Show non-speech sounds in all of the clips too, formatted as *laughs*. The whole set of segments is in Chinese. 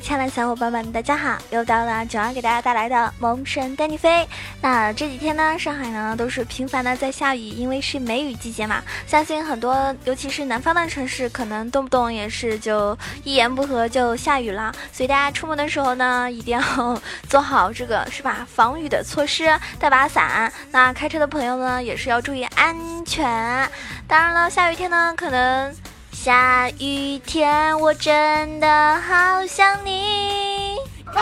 亲爱的小伙伴们，大家好！又到了九儿给大家带来的萌神带你飞。那这几天呢，上海呢都是频繁的在下雨，因为是梅雨季节嘛。相信很多，尤其是南方的城市，可能动不动也是就一言不合就下雨了。所以大家出门的时候呢，一定要做好这个是吧？防雨的措施，带把伞。那开车的朋友呢，也是要注意安全。当然了，下雨天呢，可能。下雨天，我真的好想你。*laughs*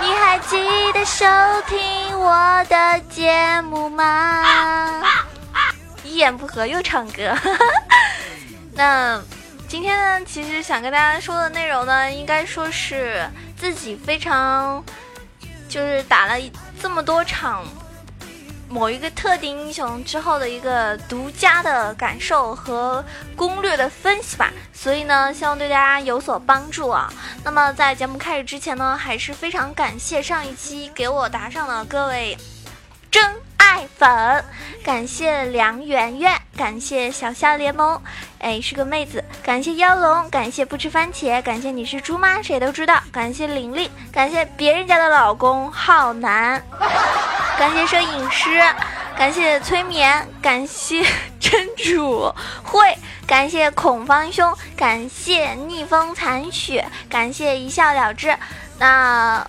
你还记得收听我的节目吗？*laughs* 一言不合又唱歌。那今天呢，其实想跟大家说的内容呢，应该说是自己非常，就是打了这么多场。某一个特定英雄之后的一个独家的感受和攻略的分析吧，所以呢，希望对大家有所帮助啊。那么在节目开始之前呢，还是非常感谢上一期给我打赏的各位真爱粉，感谢梁媛媛，感谢小夏联盟，哎是个妹子，感谢妖龙，感谢不吃番茄，感谢你是猪吗？谁都知道，感谢玲玲，感谢别人家的老公浩南。感谢摄影师，感谢催眠，感谢 *laughs* 真主会，感谢孔方兄，感谢逆风残雪，感谢一笑了之。那。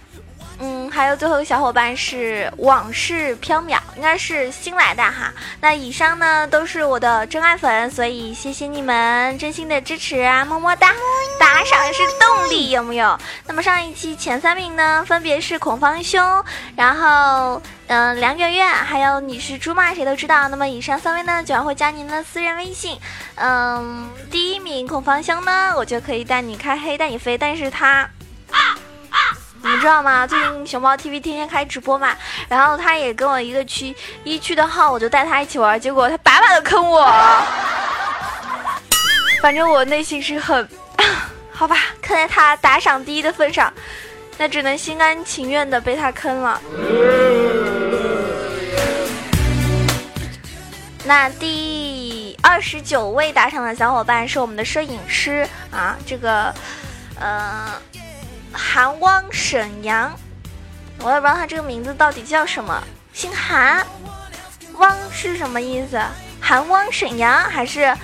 嗯，还有最后一个小伙伴是往事飘渺，应该是新来的哈。那以上呢都是我的真爱粉，所以谢谢你们真心的支持啊，么么哒！打赏是动力，有没有？那么上一期前三名呢，分别是孔方兄，然后嗯梁媛媛，还有你是猪吗？谁都知道。那么以上三位呢，九儿会加您的私人微信。嗯，第一名孔方兄呢，我就可以带你开黑，带你飞，但是他。你们知道吗？最近熊猫 TV 天天开直播嘛，然后他也跟我一个区一区的号，我就带他一起玩，结果他把把的坑我。*laughs* 反正我内心是很，*laughs* 好吧，看在他打赏第一的份上，那只能心甘情愿的被他坑了。那第二十九位打赏的小伙伴是我们的摄影师啊，这个，呃。韩汪沈阳，我也不知道他这个名字到底叫什么，姓韩，汪是什么意思？韩汪沈阳还是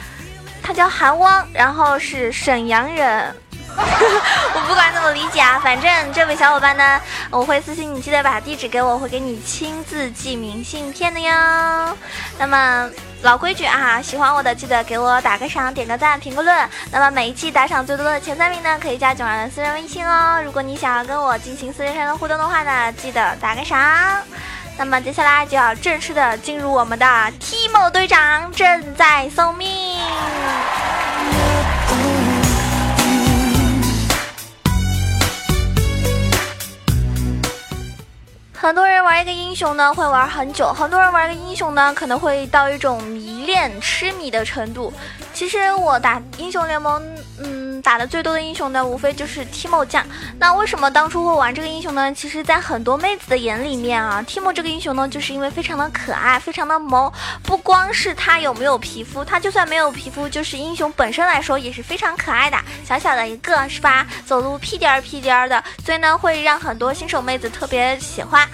他叫韩汪，然后是沈阳人？*laughs* 我不管怎么理解啊，反正这位小伙伴呢，我会私信你，记得把地址给我，我会给你亲自寄明信片的哟。那么。老规矩啊，喜欢我的记得给我打个赏、点个赞、评个论。那么每一期打赏最多的前三名呢，可以加囧儿的私人微信哦。如果你想要跟我进行私人上的互动的话呢，记得打个赏。那么接下来就要正式的进入我们的 T 某队长正在送命。很多人玩一个英雄呢，会玩很久；很多人玩一个英雄呢，可能会到一种迷恋、痴迷的程度。其实我打英雄联盟，打的最多的英雄呢，无非就是 Timo 酱。那为什么当初会玩这个英雄呢？其实，在很多妹子的眼里面啊，Timo 这个英雄呢，就是因为非常的可爱，非常的萌。不光是他有没有皮肤，他就算没有皮肤，就是英雄本身来说也是非常可爱的，小小的一个，是吧？走路屁颠儿屁颠儿的，所以呢，会让很多新手妹子特别喜欢。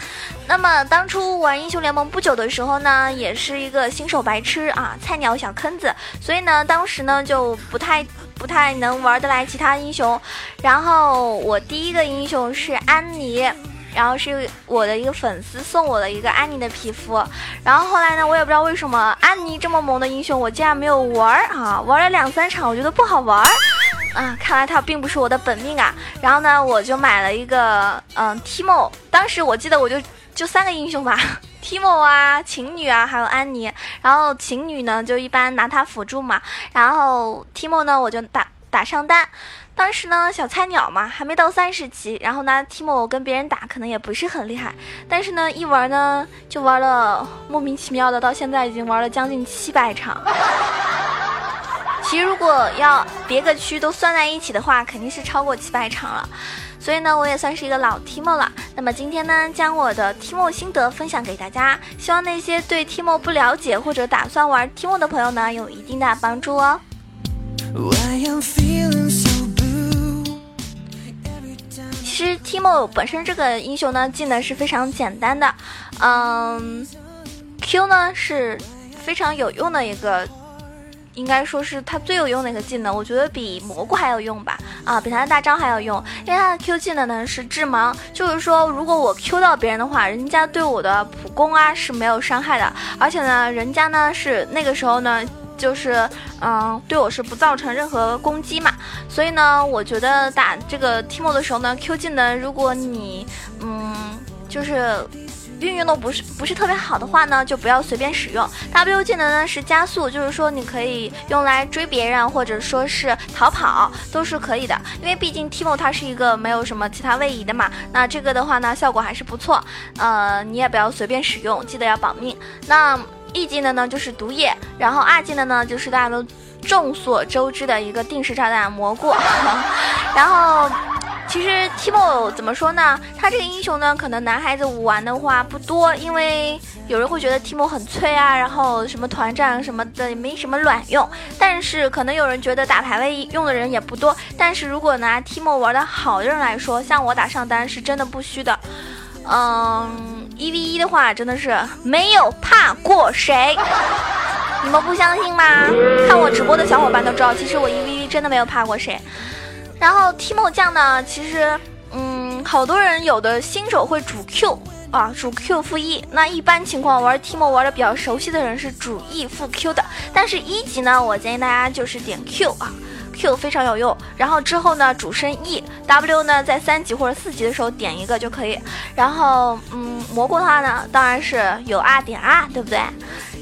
那么当初玩英雄联盟不久的时候呢，也是一个新手白痴啊，菜鸟小坑子，所以呢，当时呢就不太。不太能玩得来其他英雄，然后我第一个英雄是安妮，然后是我的一个粉丝送我的一个安妮的皮肤，然后后来呢，我也不知道为什么安妮这么萌的英雄，我竟然没有玩啊，玩了两三场，我觉得不好玩啊，看来他并不是我的本命啊，然后呢，我就买了一个嗯 Timo，当时我记得我就就三个英雄吧。*laughs* Timo 啊，晴女啊，还有安妮。然后晴女呢，就一般拿它辅助嘛。然后 Timo 呢，我就打打上单。当时呢，小菜鸟嘛，还没到三十级。然后呢，Timo 我跟别人打可能也不是很厉害。但是呢，一玩呢，就玩了莫名其妙的，到现在已经玩了将近七百场。其实如果要别个区都算在一起的话，肯定是超过七百场了。所以呢，我也算是一个老 Timo 了。那么今天呢，将我的 Timo 心得分享给大家，希望那些对 Timo 不了解或者打算玩 Timo 的朋友呢，有一定的帮助哦。其实 Timo 本身这个英雄呢，技能是非常简单的，嗯，Q 呢是非常有用的一个。应该说是他最有用的一个技能，我觉得比蘑菇还要用吧，啊，比他的大招还要用，因为他的 Q 技能呢是致盲，就是说如果我 Q 到别人的话，人家对我的普攻啊是没有伤害的，而且呢，人家呢是那个时候呢就是嗯对我是不造成任何攻击嘛，所以呢，我觉得打这个 Timo 的时候呢，Q 技能如果你嗯就是。运用的不是不是特别好的话呢，就不要随便使用。W 技能呢是加速，就是说你可以用来追别人或者说是逃跑都是可以的。因为毕竟 Timo 它是一个没有什么其他位移的嘛，那这个的话呢效果还是不错。呃，你也不要随便使用，记得要保命。那 E 技能呢就是毒液，然后 R 技能呢就是大家都众所周知的一个定时炸弹蘑菇，然后。其实 Timo 怎么说呢？他这个英雄呢，可能男孩子玩的话不多，因为有人会觉得 Timo 很脆啊，然后什么团战什么的也没什么卵用。但是可能有人觉得打排位用的人也不多。但是如果拿 Timo 玩的好的人来说，像我打上单是真的不虚的。嗯，一 v 一的话真的是没有怕过谁，你们不相信吗？看我直播的小伙伴都知道，其实我一 v 一真的没有怕过谁。然后 Timo 酱呢，其实，嗯，好多人有的新手会主 Q 啊，主 Q 负 E。那一般情况玩 Timo 玩的比较熟悉的人是主 E 负 Q 的。但是一级呢，我建议大家就是点 Q 啊，Q 非常有用。然后之后呢，主升 E，W 呢在三级或者四级的时候点一个就可以。然后，嗯，蘑菇的话呢，当然是有 R 点 R，对不对？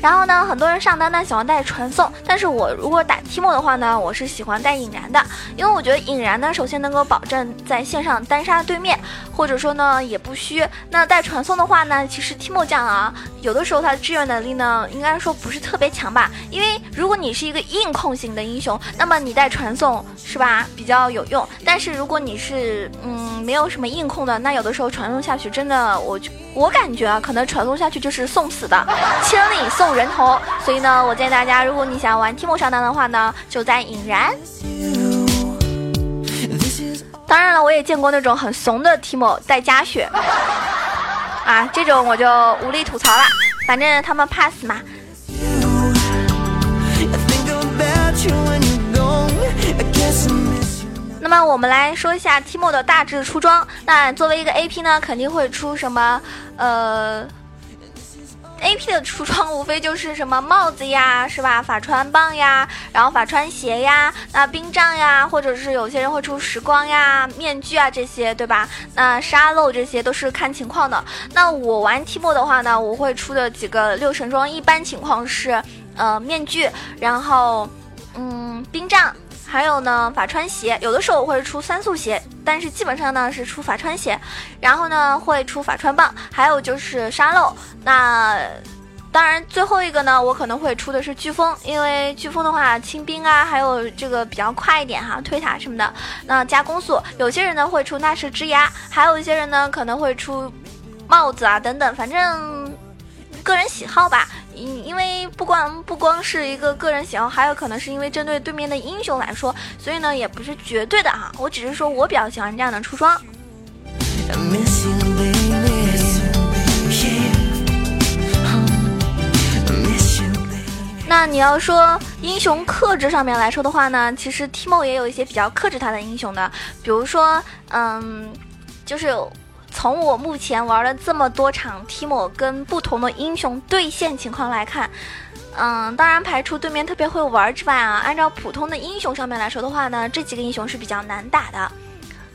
然后呢，很多人上单呢喜欢带传送，但是我如果打 Timo 的话呢，我是喜欢带引燃的，因为我觉得引燃呢，首先能够保证在线上单杀对面，或者说呢也不虚。那带传送的话呢，其实 Timo 酱啊，有的时候他的支援能力呢，应该说不是特别强吧。因为如果你是一个硬控型的英雄，那么你带传送是吧比较有用。但是如果你是嗯没有什么硬控的，那有的时候传送下去真的，我就我感觉啊，可能传送下去就是送死的，千里送。人头，所以呢，我建议大家，如果你想玩 Timo 上单的话呢，就在引燃。当然了，我也见过那种很怂的 Timo 带加血，*laughs* 啊，这种我就无力吐槽了，反正他们怕死嘛。那么我们来说一下 Timo 的大致出装。那作为一个 AP 呢，肯定会出什么？呃。A P 的出装无非就是什么帽子呀，是吧？法穿棒呀，然后法穿鞋呀，那冰杖呀，或者是有些人会出时光呀、面具啊这些，对吧？那沙漏这些都是看情况的。那我玩 T 莫的话呢，我会出的几个六神装，一般情况是呃面具，然后嗯冰杖。还有呢，法穿鞋，有的时候我会出三速鞋，但是基本上呢是出法穿鞋，然后呢会出法穿棒，还有就是沙漏。那当然最后一个呢，我可能会出的是飓风，因为飓风的话清兵啊，还有这个比较快一点哈，推塔什么的，那加攻速。有些人呢会出纳什之牙，还有一些人呢可能会出帽子啊等等，反正。个人喜好吧，因因为不光不光是一个个人喜好，还有可能是因为针对对面的英雄来说，所以呢也不是绝对的哈。我只是说我比较喜欢这样的出装。那你要说英雄克制上面来说的话呢，其实 Timo 也有一些比较克制他的英雄的，比如说，嗯，就是。从我目前玩了这么多场 Timo 跟不同的英雄对线情况来看，嗯，当然排除对面特别会玩之外啊，按照普通的英雄上面来说的话呢，这几个英雄是比较难打的，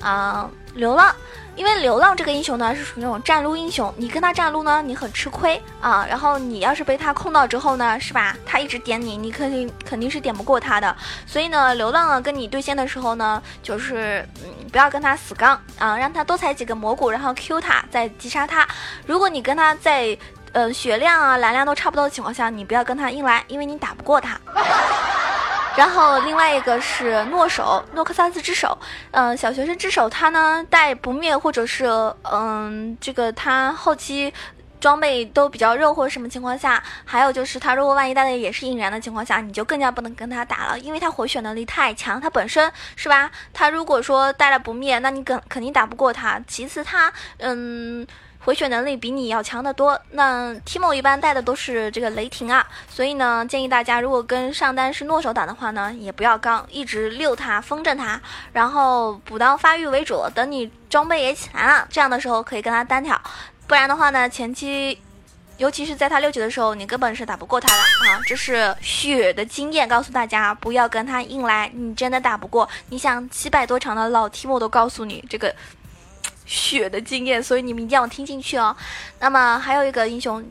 啊，流浪。因为流浪这个英雄呢是属于那种站撸英雄，你跟他站撸呢，你很吃亏啊。然后你要是被他控到之后呢，是吧？他一直点你，你肯定肯定是点不过他的。所以呢，流浪啊跟你对线的时候呢，就是嗯不要跟他死刚啊，让他多踩几个蘑菇，然后 Q 他再击杀他。如果你跟他在呃血量啊蓝量都差不多的情况下，你不要跟他硬来，因为你打不过他。然后另外一个是诺手，诺克萨斯之手，嗯，小学生之手，他呢带不灭或者是嗯这个他后期装备都比较肉或者什么情况下，还有就是他如果万一带的也是引燃的情况下，你就更加不能跟他打了，因为他回血能力太强，他本身是吧？他如果说带了不灭，那你肯肯定打不过他。其次他嗯。回血能力比你要强得多。那 Timo 一般带的都是这个雷霆啊，所以呢，建议大家如果跟上单是诺手打的话呢，也不要刚，一直溜他，风筝他，然后补刀发育为主。等你装备也起来了，这样的时候可以跟他单挑。不然的话呢，前期，尤其是在他六级的时候，你根本是打不过他的啊。这是血的经验，告诉大家不要跟他硬来，你真的打不过。你想七百多场的老 T 莫都告诉你这个。*sniffs* 血的经验，所以你们一定要听进去哦。那么还有一个英雄，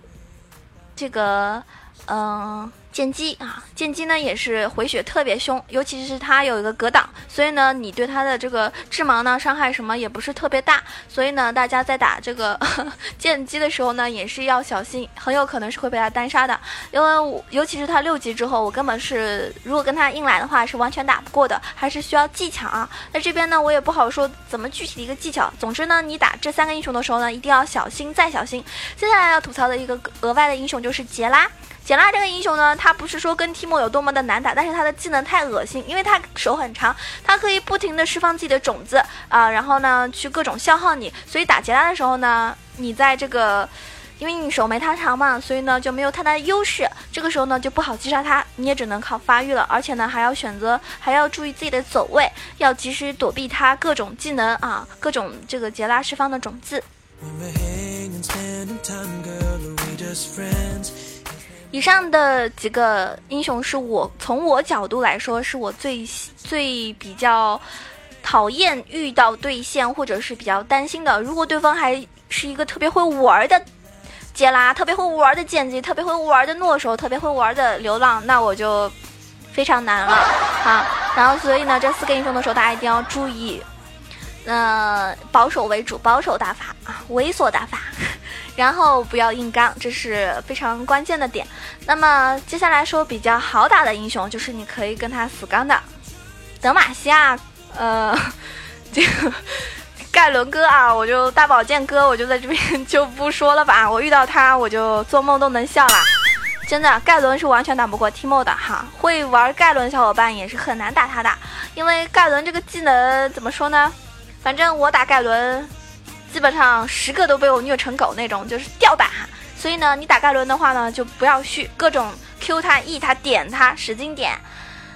这个，嗯。剑姬啊，剑姬呢也是回血特别凶，尤其是他有一个格挡，所以呢，你对他的这个致盲呢伤害什么也不是特别大，所以呢，大家在打这个 *laughs* 剑姬的时候呢，也是要小心，很有可能是会被他单杀的，因为尤其是他六级之后，我根本是如果跟他硬来的话是完全打不过的，还是需要技巧啊。那这边呢，我也不好说怎么具体的一个技巧，总之呢，你打这三个英雄的时候呢，一定要小心再小心。接下来要吐槽的一个额外的英雄就是杰拉。杰拉这个英雄呢，他不是说跟提莫有多么的难打，但是他的技能太恶心，因为他手很长，他可以不停的释放自己的种子啊，然后呢去各种消耗你，所以打杰拉的时候呢，你在这个，因为你手没他长嘛，所以呢就没有太大的优势，这个时候呢就不好击杀他，你也只能靠发育了，而且呢还要选择，还要注意自己的走位，要及时躲避他各种技能啊，各种这个杰拉释放的种子。以上的几个英雄是我从我角度来说是我最最比较讨厌遇到对线或者是比较担心的。如果对方还是一个特别会玩的杰拉，特别会玩的剑姬，特别会玩的诺手，特别会玩的流浪，那我就非常难了。好，然后所以呢，这四个英雄的时候大家一定要注意，呃，保守为主，保守打法啊，猥琐打法。*laughs* 然后不要硬刚，这是非常关键的点。那么接下来说比较好打的英雄，就是你可以跟他死刚的德玛西亚，呃，*laughs* 这个盖伦哥啊，我就大宝剑哥，我就在这边就不说了吧。我遇到他，我就做梦都能笑啦。*laughs* 真的，盖伦是完全打不过 Timo 的哈。会玩盖伦小伙伴也是很难打他的，因为盖伦这个技能怎么说呢？反正我打盖伦。基本上十个都被我虐成狗那种，就是吊打。所以呢，你打盖伦的话呢，就不要续，各种 Q 他、E 他、点他，使劲点。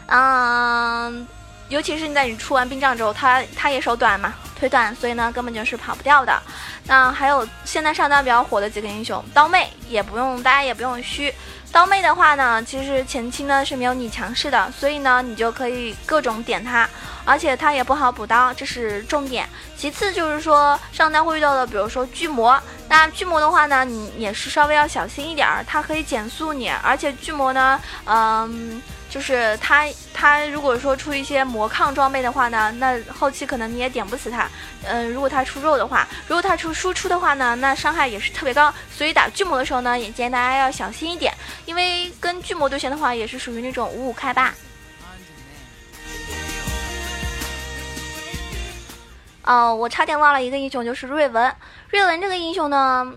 嗯，尤其是你在你出完冰杖之后，他他也手短嘛，腿短，所以呢根本就是跑不掉的。那还有现在上单比较火的几个英雄，刀妹也不用，大家也不用虚。刀妹的话呢，其实前期呢是没有你强势的，所以呢你就可以各种点他。而且它也不好补刀，这是重点。其次就是说上单会遇到的，比如说巨魔。那巨魔的话呢，你也是稍微要小心一点儿，它可以减速你。而且巨魔呢，嗯，就是它它如果说出一些魔抗装备的话呢，那后期可能你也点不死它。嗯，如果它出肉的话，如果它出输出的话呢，那伤害也是特别高。所以打巨魔的时候呢，也建议大家要小心一点，因为跟巨魔对线的话，也是属于那种五五开吧。哦，我差点忘了一个英雄，就是瑞文。瑞文这个英雄呢，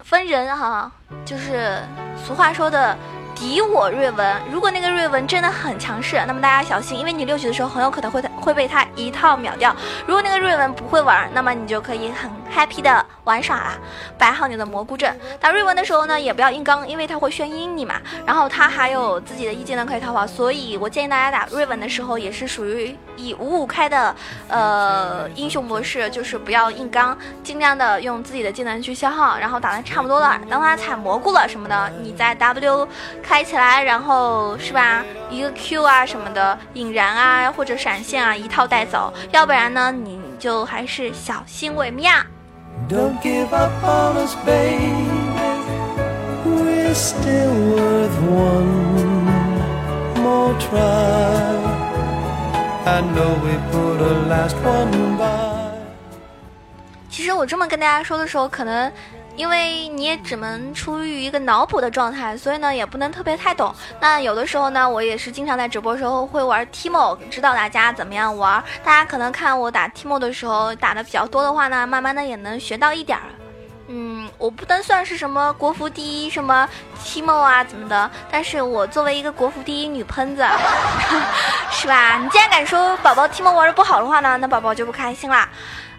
分人哈，就是俗话说的。敌我瑞文，如果那个瑞文真的很强势，那么大家小心，因为你六级的时候很有可能会会被他一套秒掉。如果那个瑞文不会玩，那么你就可以很 happy 的玩耍啦，摆好你的蘑菇阵。打瑞文的时候呢，也不要硬刚，因为他会眩晕你嘛。然后他还有自己的一技能可以逃跑，所以我建议大家打瑞文的时候也是属于以五五开的呃英雄模式，就是不要硬刚，尽量的用自己的技能去消耗，然后打的差不多了，当他踩蘑菇了什么的，你再 W。开起来，然后是吧？一个 Q 啊什么的，引燃啊或者闪现啊，一套带走。要不然呢，你就还是小心为妙。其实我这么跟大家说的时候，可能。因为你也只能处于一个脑补的状态，所以呢也不能特别太懂。那有的时候呢，我也是经常在直播时候会玩 Timo，指导大家怎么样玩。大家可能看我打 Timo 的时候打的比较多的话呢，慢慢的也能学到一点儿。嗯，我不能算是什么国服第一什么 Timo 啊怎么的，但是我作为一个国服第一女喷子，*laughs* 是吧？你既然敢说宝宝 Timo 玩的不好的话呢，那宝宝就不开心啦。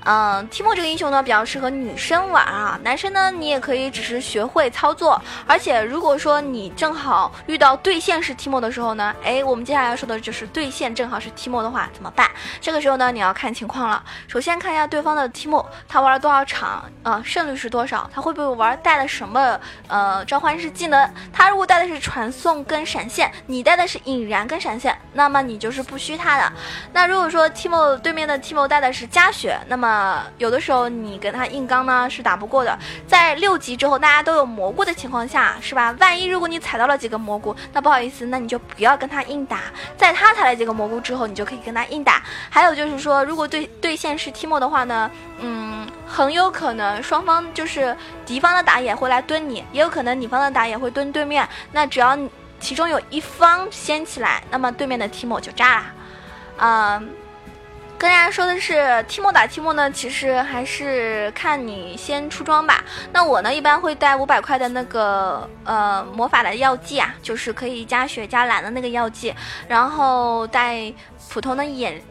嗯，Timo 这个英雄呢比较适合女生玩啊，男生呢你也可以只是学会操作。而且如果说你正好遇到对线是 Timo 的时候呢，哎，我们接下来要说的就是对线正好是 Timo 的话怎么办？这个时候呢你要看情况了。首先看一下对方的 Timo，他玩了多少场，呃，胜率是多少？他会不会玩带了什么呃召唤师技能？他如果带的是传送跟闪现，你带的是引燃跟闪现，那么你就是不虚他的。那如果说 Timo 对面的 Timo 带的是加血，那么呃，有的时候你跟他硬刚呢是打不过的，在六级之后大家都有蘑菇的情况下，是吧？万一如果你踩到了几个蘑菇，那不好意思，那你就不要跟他硬打。在他踩了几个蘑菇之后，你就可以跟他硬打。还有就是说，如果对对线是 Timo 的话呢，嗯，很有可能双方就是敌方的打野会来蹲你，也有可能你方的打野会蹲对面。那只要其中有一方先起来，那么对面的 Timo 就炸了，嗯。跟大家说的是，Timo 打 Timo 呢，其实还是看你先出装吧。那我呢，一般会带五百块的那个呃魔法的药剂啊，就是可以加血加蓝的那个药剂，然后带普通的眼。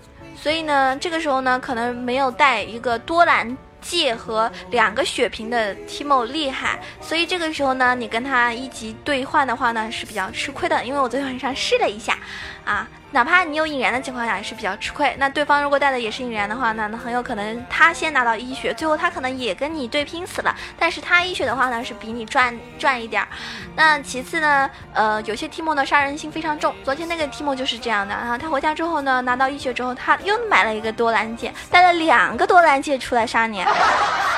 所以呢，这个时候呢，可能没有带一个多蓝戒和两个血瓶的 Timo 厉害。所以这个时候呢，你跟他一级兑换的话呢，是比较吃亏的。因为我昨天晚上试了一下，啊。哪怕你有引燃的情况下也是比较吃亏。那对方如果带的也是引燃的话呢，那很有可能他先拿到一血，最后他可能也跟你对拼死了。但是他一血的话呢，是比你赚赚一点儿。那其次呢，呃，有些 Timo 的杀人心非常重。昨天那个 Timo 就是这样的。啊他回家之后呢，拿到一血之后，他又买了一个多兰戒，带了两个多兰戒出来杀你，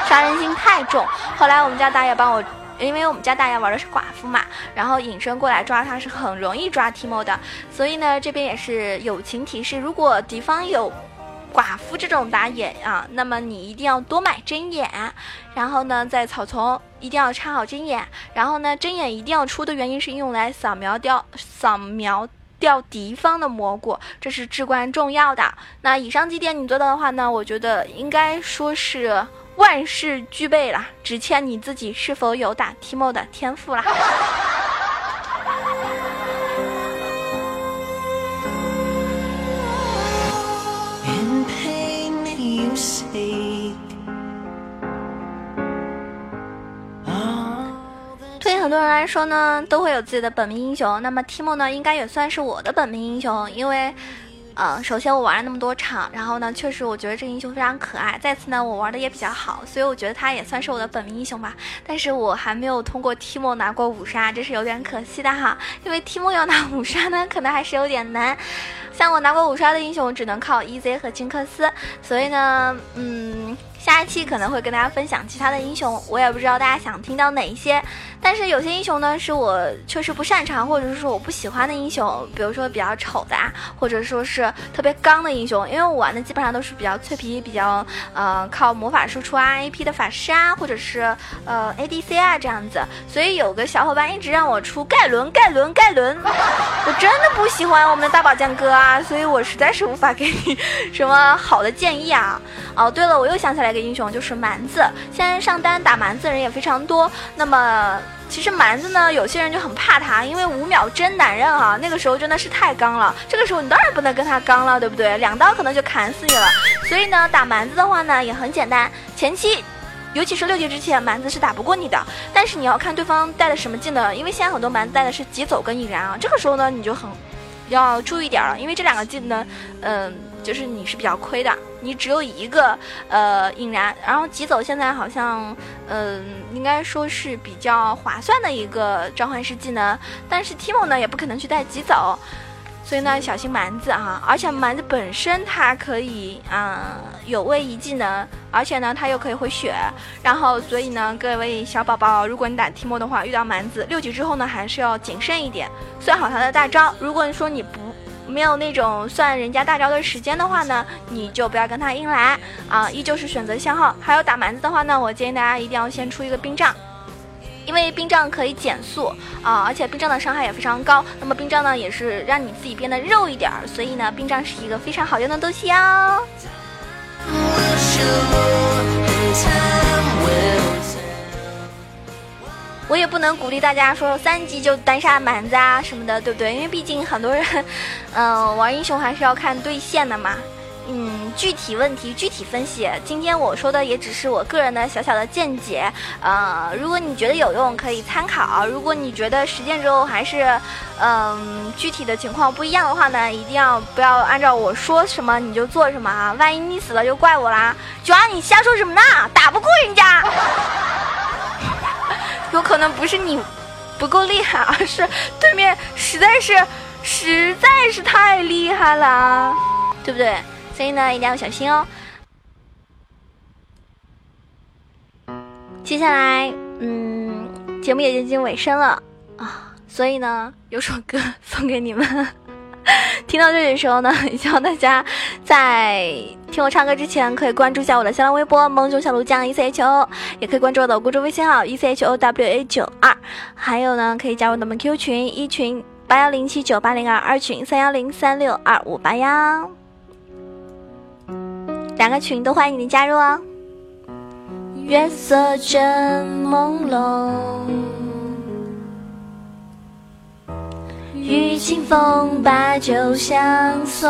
杀人心太重。后来我们家大野帮我。因为我们家大爷玩的是寡妇嘛，然后隐身过来抓他是很容易抓 Timo 的，所以呢这边也是友情提示，如果敌方有寡妇这种打野啊，那么你一定要多买针眼，然后呢在草丛一定要插好针眼，然后呢针眼一定要出的原因是用来扫描掉扫描掉敌方的蘑菇，这是至关重要的。那以上几点你做到的话呢，我觉得应该说是。万事俱备了，只欠你自己是否有打 Timo 的天赋啦。对很多人来说呢，都会有自己的本命英雄。那么 Timo 呢，应该也算是我的本命英雄，因为。嗯，首先我玩了那么多场，然后呢，确实我觉得这个英雄非常可爱。再次呢，我玩的也比较好，所以我觉得他也算是我的本命英雄吧。但是我还没有通过提莫拿过五杀，这是有点可惜的哈。因为提莫要拿五杀呢，可能还是有点难。像我拿过五杀的英雄，只能靠 EZ 和金克斯。所以呢，嗯。下一期可能会跟大家分享其他的英雄，我也不知道大家想听到哪一些。但是有些英雄呢，是我确实不擅长，或者是说我不喜欢的英雄，比如说比较丑的啊，或者说是特别刚的英雄。因为我玩的基本上都是比较脆皮、比较呃靠魔法输出啊、AP 的法师啊，或者是呃 ADC 啊这样子。所以有个小伙伴一直让我出盖伦、盖伦、盖伦，我真的不喜欢我们的大宝剑哥啊，所以我实在是无法给你什么好的建议啊。哦，对了，我又想起来。个英雄就是蛮子，现在上单打蛮子人也非常多。那么其实蛮子呢，有些人就很怕他，因为五秒真男人啊，那个时候真的是太刚了。这个时候你当然不能跟他刚了，对不对？两刀可能就砍死你了。所以呢，打蛮子的话呢也很简单，前期尤其是六级之前，蛮子是打不过你的。但是你要看对方带的什么技能，因为现在很多蛮子带的是疾走跟引燃啊，这个时候呢你就很要注意点了，因为这两个技能，嗯。就是你是比较亏的，你只有一个呃引燃，然后疾走现在好像嗯应该说是比较划算的一个召唤师技能，但是 Timo 呢也不可能去带疾走，所以呢小心蛮子哈，而且蛮子本身它可以啊有位移技能，而且呢它又可以回血，然后所以呢各位小宝宝，如果你打 Timo 的话，遇到蛮子六级之后呢还是要谨慎一点，算好他的大招，如果你说你不。没有那种算人家大招的时间的话呢，你就不要跟他硬来啊，依旧是选择消耗。还有打蛮子的话呢，我建议大家一定要先出一个冰杖，因为冰杖可以减速啊，而且冰杖的伤害也非常高。那么冰杖呢，也是让你自己变得肉一点儿，所以呢，冰杖是一个非常好用的东西哦。我也不能鼓励大家说三级就单杀蛮子啊什么的，对不对？因为毕竟很多人，嗯，玩英雄还是要看对线的嘛。嗯，具体问题具体分析。今天我说的也只是我个人的小小的见解，呃，如果你觉得有用，可以参考；如果你觉得实践之后还是，嗯，具体的情况不一样的话呢，一定要不要按照我说什么你就做什么啊！万一你死了就怪我啦！九儿，你瞎说什么呢？打不过人家，有可能不是你不够厉害，而是对面实在是实在是太厉害了，对不对？所以呢，一定要小心哦。接下来，嗯，节目也接近尾声了啊，所以呢，有首歌 *laughs* 送给你们。*laughs* 听到这里的时候呢，希望大家在听我唱歌之前，可以关注一下我的新浪微博“萌囧小鹿酱 E C H O”，也可以关注我的公众微信号 “E C H O W A 九二”，还有呢，可以加入我们 Q 群一群八幺零七九八零二，二群三幺零三六二五八幺。两个群都欢迎你加入哦。月色正朦胧，与清风把酒相送，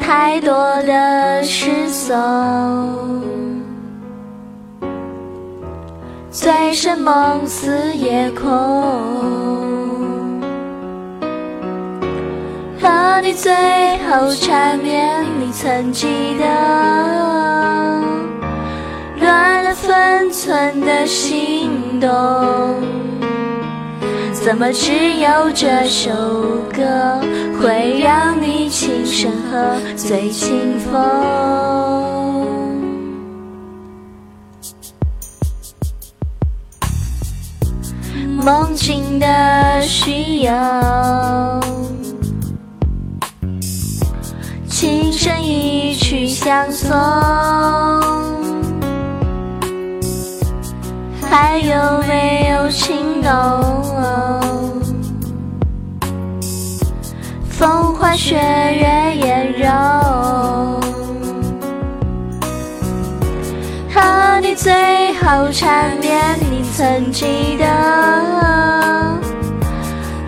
太多的失踪，醉生梦死夜空。和你最后缠绵，你曾记得乱了分寸的心动？怎么只有这首歌会让你轻声喝醉清风？梦境的需要。琴声一曲相送，还有没有情浓？风花雪月颜容，和你最后缠绵，你曾记得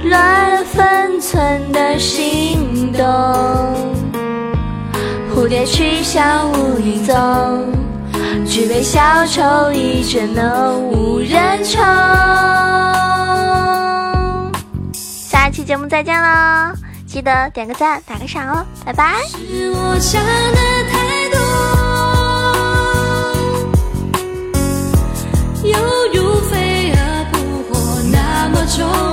乱了分寸的心动？蝴蝶去向无影踪，举杯消愁，一卷浓无人宠。下期节目再见喽，记得点个赞，打个赏哦，拜拜。是我想的太多。犹如飞蛾扑火，那么。